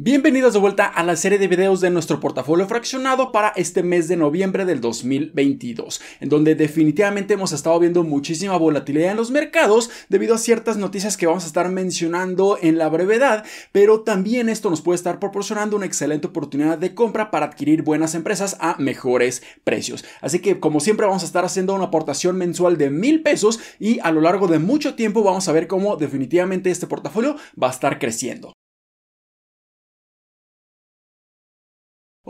Bienvenidos de vuelta a la serie de videos de nuestro portafolio fraccionado para este mes de noviembre del 2022, en donde definitivamente hemos estado viendo muchísima volatilidad en los mercados debido a ciertas noticias que vamos a estar mencionando en la brevedad, pero también esto nos puede estar proporcionando una excelente oportunidad de compra para adquirir buenas empresas a mejores precios. Así que como siempre vamos a estar haciendo una aportación mensual de mil pesos y a lo largo de mucho tiempo vamos a ver cómo definitivamente este portafolio va a estar creciendo.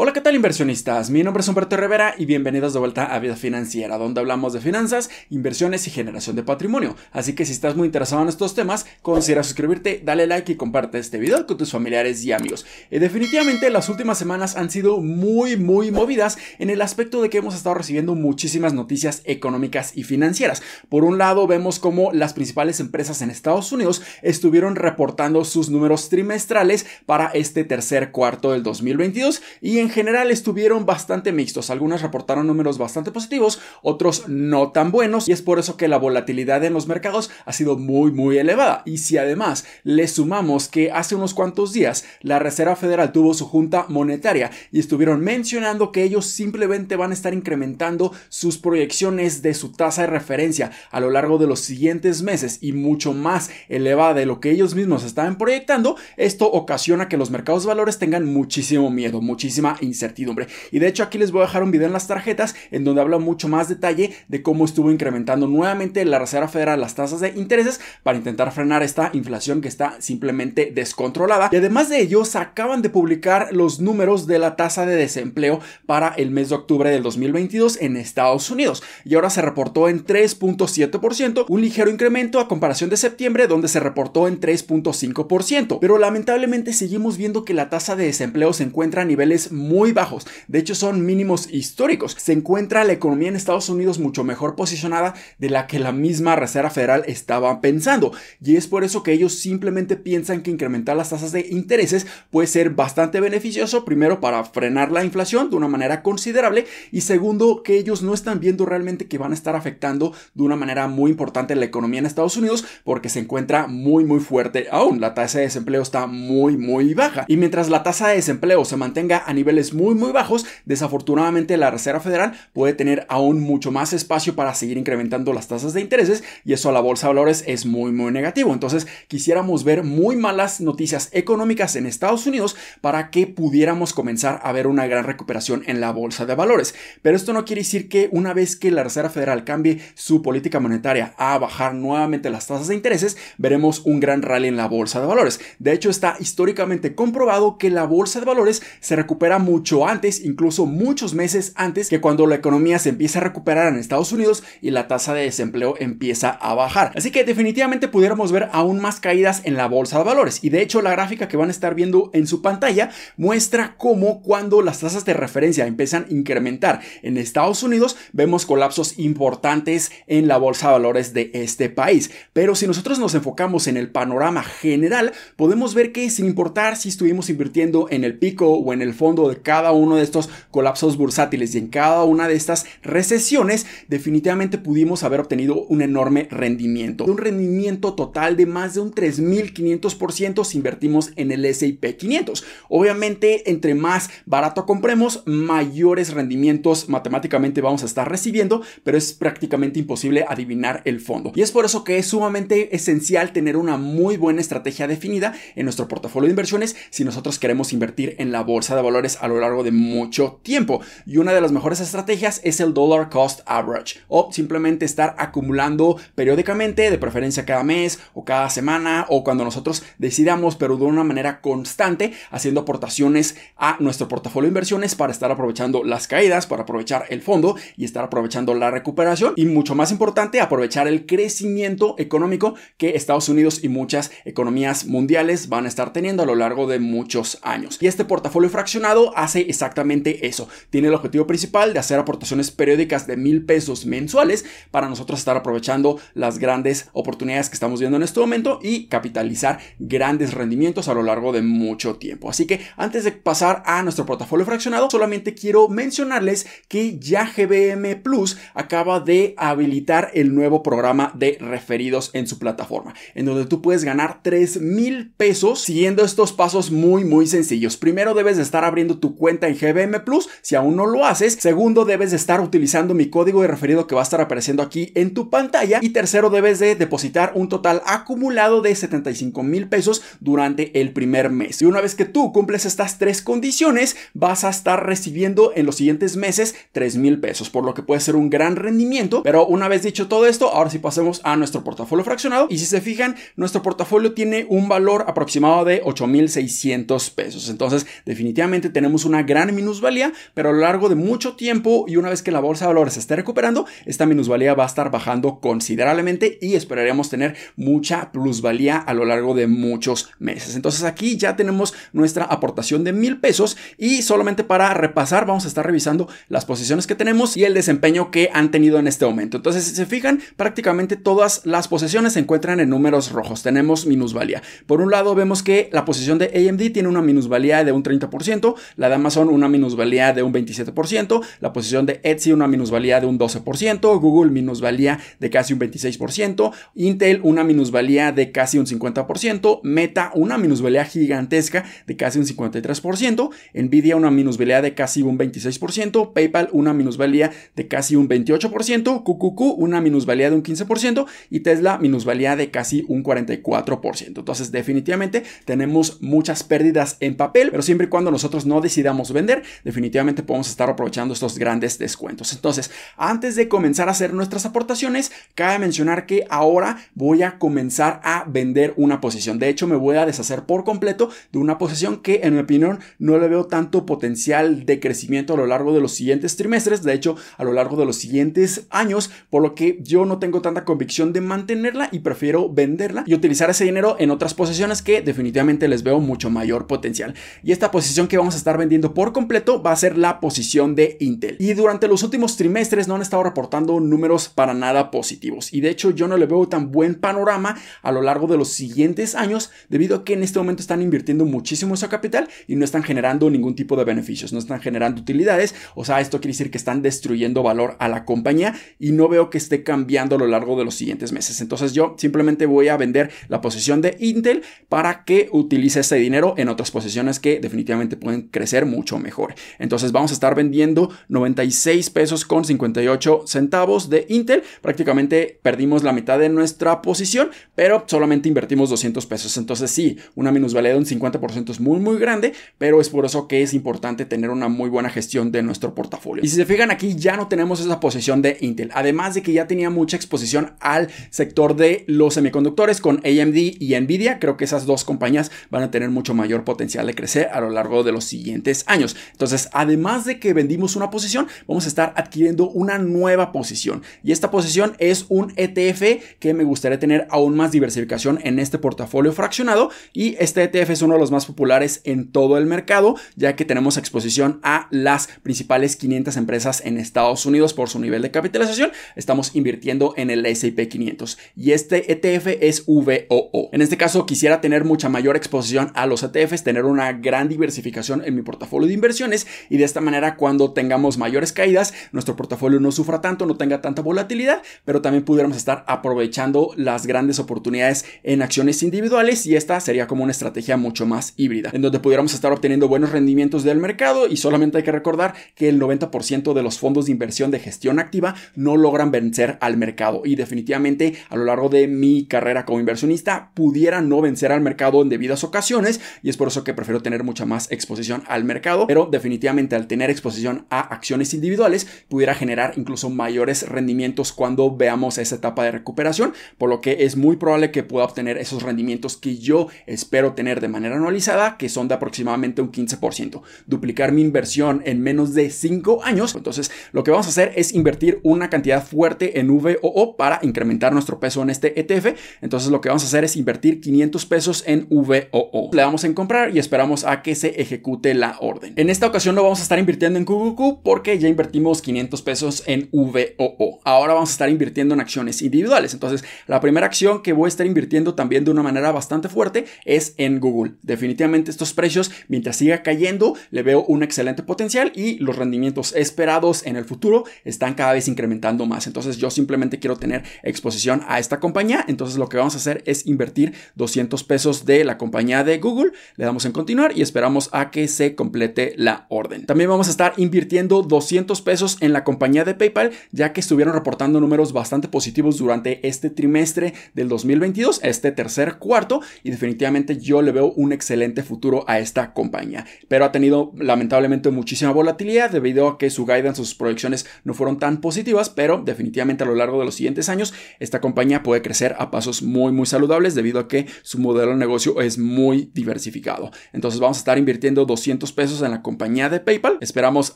Hola, ¿qué tal inversionistas? Mi nombre es Humberto Rivera y bienvenidos de vuelta a Vida Financiera, donde hablamos de finanzas, inversiones y generación de patrimonio. Así que si estás muy interesado en estos temas, considera suscribirte, dale like y comparte este video con tus familiares y amigos. Y definitivamente las últimas semanas han sido muy, muy movidas en el aspecto de que hemos estado recibiendo muchísimas noticias económicas y financieras. Por un lado, vemos cómo las principales empresas en Estados Unidos estuvieron reportando sus números trimestrales para este tercer cuarto del 2022 y en en general estuvieron bastante mixtos. Algunas reportaron números bastante positivos, otros no tan buenos y es por eso que la volatilidad en los mercados ha sido muy muy elevada. Y si además le sumamos que hace unos cuantos días la Reserva Federal tuvo su junta monetaria y estuvieron mencionando que ellos simplemente van a estar incrementando sus proyecciones de su tasa de referencia a lo largo de los siguientes meses y mucho más elevada de lo que ellos mismos estaban proyectando, esto ocasiona que los mercados valores tengan muchísimo miedo, muchísima incertidumbre. Y de hecho aquí les voy a dejar un video en las tarjetas en donde habla mucho más detalle de cómo estuvo incrementando nuevamente la Reserva Federal las tasas de intereses para intentar frenar esta inflación que está simplemente descontrolada. Y además de ello, se acaban de publicar los números de la tasa de desempleo para el mes de octubre del 2022 en Estados Unidos. Y ahora se reportó en 3.7%, un ligero incremento a comparación de septiembre donde se reportó en 3.5%. Pero lamentablemente seguimos viendo que la tasa de desempleo se encuentra a niveles muy bajos. De hecho, son mínimos históricos. Se encuentra la economía en Estados Unidos mucho mejor posicionada de la que la misma Reserva Federal estaba pensando. Y es por eso que ellos simplemente piensan que incrementar las tasas de intereses puede ser bastante beneficioso. Primero, para frenar la inflación de una manera considerable. Y segundo, que ellos no están viendo realmente que van a estar afectando de una manera muy importante la economía en Estados Unidos porque se encuentra muy, muy fuerte aún. La tasa de desempleo está muy, muy baja. Y mientras la tasa de desempleo se mantenga a nivel muy muy bajos, desafortunadamente la Reserva Federal puede tener aún mucho más espacio para seguir incrementando las tasas de intereses y eso a la bolsa de valores es muy muy negativo. Entonces quisiéramos ver muy malas noticias económicas en Estados Unidos para que pudiéramos comenzar a ver una gran recuperación en la bolsa de valores. Pero esto no quiere decir que una vez que la Reserva Federal cambie su política monetaria a bajar nuevamente las tasas de intereses, veremos un gran rally en la bolsa de valores. De hecho, está históricamente comprobado que la bolsa de valores se recupera mucho antes, incluso muchos meses antes que cuando la economía se empieza a recuperar en Estados Unidos y la tasa de desempleo empieza a bajar. Así que definitivamente pudiéramos ver aún más caídas en la bolsa de valores. Y de hecho la gráfica que van a estar viendo en su pantalla muestra cómo cuando las tasas de referencia empiezan a incrementar en Estados Unidos, vemos colapsos importantes en la bolsa de valores de este país. Pero si nosotros nos enfocamos en el panorama general, podemos ver que sin importar si estuvimos invirtiendo en el pico o en el fondo de cada uno de estos colapsos bursátiles y en cada una de estas recesiones, definitivamente pudimos haber obtenido un enorme rendimiento. Un rendimiento total de más de un 3.500% si invertimos en el S&P 500. Obviamente, entre más barato compremos, mayores rendimientos matemáticamente vamos a estar recibiendo, pero es prácticamente imposible adivinar el fondo. Y es por eso que es sumamente esencial tener una muy buena estrategia definida en nuestro portafolio de inversiones si nosotros queremos invertir en la bolsa de valores a lo largo de mucho tiempo. Y una de las mejores estrategias es el dollar cost average o simplemente estar acumulando periódicamente, de preferencia cada mes o cada semana o cuando nosotros decidamos, pero de una manera constante, haciendo aportaciones a nuestro portafolio de inversiones para estar aprovechando las caídas, para aprovechar el fondo y estar aprovechando la recuperación y mucho más importante, aprovechar el crecimiento económico que Estados Unidos y muchas economías mundiales van a estar teniendo a lo largo de muchos años. Y este portafolio fraccionado hace exactamente eso. Tiene el objetivo principal de hacer aportaciones periódicas de mil pesos mensuales para nosotros estar aprovechando las grandes oportunidades que estamos viendo en este momento y capitalizar grandes rendimientos a lo largo de mucho tiempo. Así que antes de pasar a nuestro portafolio fraccionado, solamente quiero mencionarles que ya GBM Plus acaba de habilitar el nuevo programa de referidos en su plataforma, en donde tú puedes ganar 3 mil pesos siguiendo estos pasos muy muy sencillos. Primero debes de estar abriendo tu cuenta en GBM Plus si aún no lo haces. Segundo debes de estar utilizando mi código de referido que va a estar apareciendo aquí en tu pantalla. Y tercero debes de depositar un total acumulado de 75 mil pesos durante el primer mes. Y una vez que tú cumples estas tres condiciones, vas a estar recibiendo en los siguientes meses 3 mil pesos, por lo que puede ser un gran rendimiento. Pero una vez dicho todo esto, ahora sí pasemos a nuestro portafolio fraccionado. Y si se fijan, nuestro portafolio tiene un valor aproximado de 8,600 pesos. Entonces, definitivamente tenemos una gran minusvalía, pero a lo largo de mucho tiempo y una vez que la bolsa de valores se esté recuperando, esta minusvalía va a estar bajando considerablemente y esperaríamos tener mucha plusvalía a lo largo de muchos meses. Entonces, aquí ya tenemos nuestra aportación de mil pesos y solamente para repasar, vamos a estar revisando las posiciones que tenemos y el desempeño que han tenido en este momento. Entonces, si se fijan, prácticamente todas las posiciones se encuentran en números rojos. Tenemos minusvalía. Por un lado, vemos que la posición de AMD tiene una minusvalía de un 30%, la de Amazon una minusvalía de un 27%, la posición de Etsy una minusvalía de un 12%, Google minusvalía de casi un 26%, Intel una minusvalía de casi un 50%, Meta una minusvalía gigantesca de casi un 53%, Nvidia una minusvalía de casi un 26%, PayPal una minusvalía de casi un 28%, QQQ una minusvalía de un 15% y Tesla minusvalía de casi un 44%. Entonces definitivamente tenemos muchas pérdidas en papel, pero siempre y cuando nosotros no decidamos vender, definitivamente podemos estar aprovechando estos grandes descuentos. Entonces, antes de comenzar a hacer nuestras aportaciones, cabe mencionar que ahora voy a comenzar a vender una posición. De hecho, me voy a deshacer por completo de una posición que, en mi opinión, no le veo tanto potencial de crecimiento a lo largo de los siguientes trimestres, de hecho, a lo largo de los siguientes años, por lo que yo no tengo tanta convicción de mantenerla y prefiero venderla y utilizar ese dinero en otras posiciones que definitivamente les veo mucho mayor potencial. Y esta posición que vamos a vendiendo por completo va a ser la posición de Intel. Y durante los últimos trimestres no han estado reportando números para nada positivos. Y de hecho yo no le veo tan buen panorama a lo largo de los siguientes años debido a que en este momento están invirtiendo muchísimo su capital y no están generando ningún tipo de beneficios, no están generando utilidades. O sea, esto quiere decir que están destruyendo valor a la compañía y no veo que esté cambiando a lo largo de los siguientes meses. Entonces yo simplemente voy a vender la posición de Intel para que utilice ese dinero en otras posiciones que definitivamente pueden crecer mucho mejor. Entonces vamos a estar vendiendo 96 pesos con 58 centavos de Intel. Prácticamente perdimos la mitad de nuestra posición, pero solamente invertimos 200 pesos. Entonces sí, una minusvalía de un 50% es muy muy grande, pero es por eso que es importante tener una muy buena gestión de nuestro portafolio. Y si se fijan aquí ya no tenemos esa posición de Intel, además de que ya tenía mucha exposición al sector de los semiconductores con AMD y Nvidia, creo que esas dos compañías van a tener mucho mayor potencial de crecer a lo largo de los siguientes años. Entonces, además de que vendimos una posición, vamos a estar adquiriendo una nueva posición. Y esta posición es un ETF que me gustaría tener aún más diversificación en este portafolio fraccionado. Y este ETF es uno de los más populares en todo el mercado, ya que tenemos exposición a las principales 500 empresas en Estados Unidos por su nivel de capitalización. Estamos invirtiendo en el S&P 500 y este ETF es VOO. En este caso quisiera tener mucha mayor exposición a los ETFs, tener una gran diversificación en mi portafolio de inversiones y de esta manera cuando tengamos mayores caídas, nuestro portafolio no sufra tanto, no tenga tanta volatilidad, pero también pudiéramos estar aprovechando las grandes oportunidades en acciones individuales y esta sería como una estrategia mucho más híbrida, en donde pudiéramos estar obteniendo buenos rendimientos del mercado y solamente hay que recordar que el 90% de los fondos de inversión de gestión activa no logran vencer al mercado y definitivamente a lo largo de mi carrera como inversionista pudiera no vencer al mercado en debidas ocasiones y es por eso que prefiero tener mucha más exposición al mercado, pero definitivamente al tener exposición a acciones individuales pudiera generar incluso mayores rendimientos cuando veamos esa etapa de recuperación, por lo que es muy probable que pueda obtener esos rendimientos que yo espero tener de manera anualizada, que son de aproximadamente un 15%. Duplicar mi inversión en menos de 5 años, entonces lo que vamos a hacer es invertir una cantidad fuerte en VOO para incrementar nuestro peso en este ETF, entonces lo que vamos a hacer es invertir 500 pesos en VOO. Le damos en comprar y esperamos a que se ejecute la orden. En esta ocasión no vamos a estar invirtiendo en QQQ porque ya invertimos 500 pesos en VOO. Ahora vamos a estar invirtiendo en acciones individuales. Entonces, la primera acción que voy a estar invirtiendo también de una manera bastante fuerte es en Google. Definitivamente estos precios, mientras siga cayendo, le veo un excelente potencial y los rendimientos esperados en el futuro están cada vez incrementando más. Entonces, yo simplemente quiero tener exposición a esta compañía. Entonces, lo que vamos a hacer es invertir 200 pesos de la compañía de Google. Le damos en continuar y esperamos a que se complete la orden. También vamos a estar invirtiendo 200 pesos en la compañía de PayPal, ya que estuvieron reportando números bastante positivos durante este trimestre del 2022, este tercer cuarto, y definitivamente yo le veo un excelente futuro a esta compañía. Pero ha tenido lamentablemente muchísima volatilidad debido a que su guidance, sus proyecciones no fueron tan positivas, pero definitivamente a lo largo de los siguientes años esta compañía puede crecer a pasos muy muy saludables debido a que su modelo de negocio es muy diversificado. Entonces vamos a estar invirtiendo 200 pesos en la compañía de PayPal. Esperamos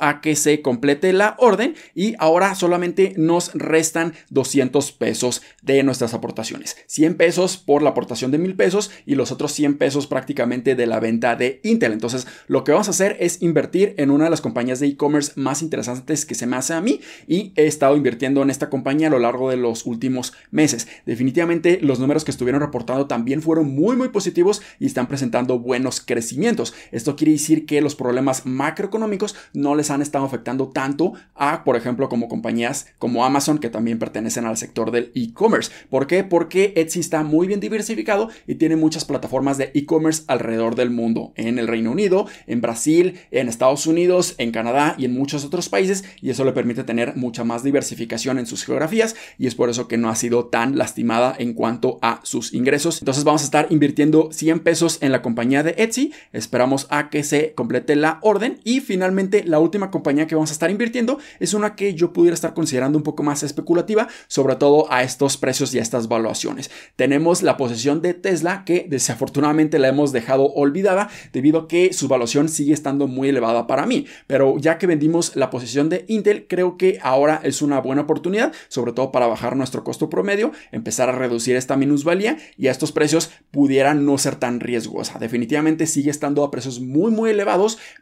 a que se complete la orden y ahora solamente nos restan 200 pesos de nuestras aportaciones. 100 pesos por la aportación de 1000 pesos y los otros 100 pesos prácticamente de la venta de Intel. Entonces lo que vamos a hacer es invertir en una de las compañías de e-commerce más interesantes que se me hace a mí y he estado invirtiendo en esta compañía a lo largo de los últimos meses. Definitivamente los números que estuvieron reportando también fueron muy muy positivos y están presentando buenos crecimientos. Esto quiere decir que los problemas macroeconómicos no les han estado afectando tanto a, por ejemplo, como compañías como Amazon que también pertenecen al sector del e-commerce. ¿Por qué? Porque Etsy está muy bien diversificado y tiene muchas plataformas de e-commerce alrededor del mundo, en el Reino Unido, en Brasil, en Estados Unidos, en Canadá y en muchos otros países y eso le permite tener mucha más diversificación en sus geografías y es por eso que no ha sido tan lastimada en cuanto a sus ingresos. Entonces vamos a estar invirtiendo 100 pesos en la compañía de Etsy, esperamos a que se complete la orden y finalmente la última compañía que vamos a estar invirtiendo es una que yo pudiera estar considerando un poco más especulativa, sobre todo a estos precios y a estas valuaciones. Tenemos la posesión de Tesla que desafortunadamente la hemos dejado olvidada debido a que su valuación sigue estando muy elevada para mí, pero ya que vendimos la posición de Intel, creo que ahora es una buena oportunidad, sobre todo para bajar nuestro costo promedio, empezar a reducir esta minusvalía y a estos precios pudieran no ser tan riesgosa. Definitivamente sigue estando a precios muy muy elevados,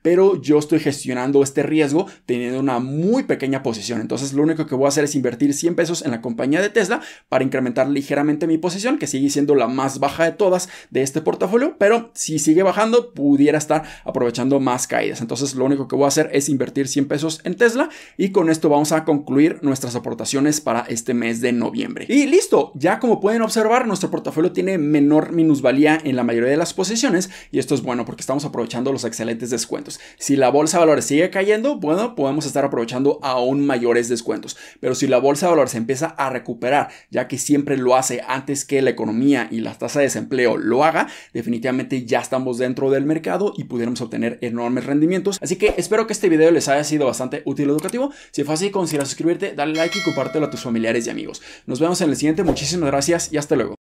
pero yo estoy gestionando este riesgo teniendo una muy pequeña posición. Entonces lo único que voy a hacer es invertir 100 pesos en la compañía de Tesla para incrementar ligeramente mi posición, que sigue siendo la más baja de todas de este portafolio, pero si sigue bajando pudiera estar aprovechando más caídas. Entonces lo único que voy a hacer es invertir 100 pesos en Tesla y con esto vamos a concluir nuestras aportaciones para este mes de noviembre. Y listo, ya como pueden observar, nuestro portafolio tiene menor minusvalía en la mayoría de las posiciones y esto es bueno porque estamos aprovechando los excelentes descuentos. Si la bolsa de valores sigue cayendo, bueno, podemos estar aprovechando aún mayores descuentos. Pero si la bolsa de valores empieza a recuperar, ya que siempre lo hace antes que la economía y la tasa de desempleo lo haga, definitivamente ya estamos dentro del mercado y pudiéramos obtener enormes rendimientos. Así que espero que este video les haya sido bastante útil y educativo. Si fue así, considera suscribirte, darle like y compártelo a tus familiares y amigos. Nos vemos en el siguiente. Muchísimas gracias y hasta luego.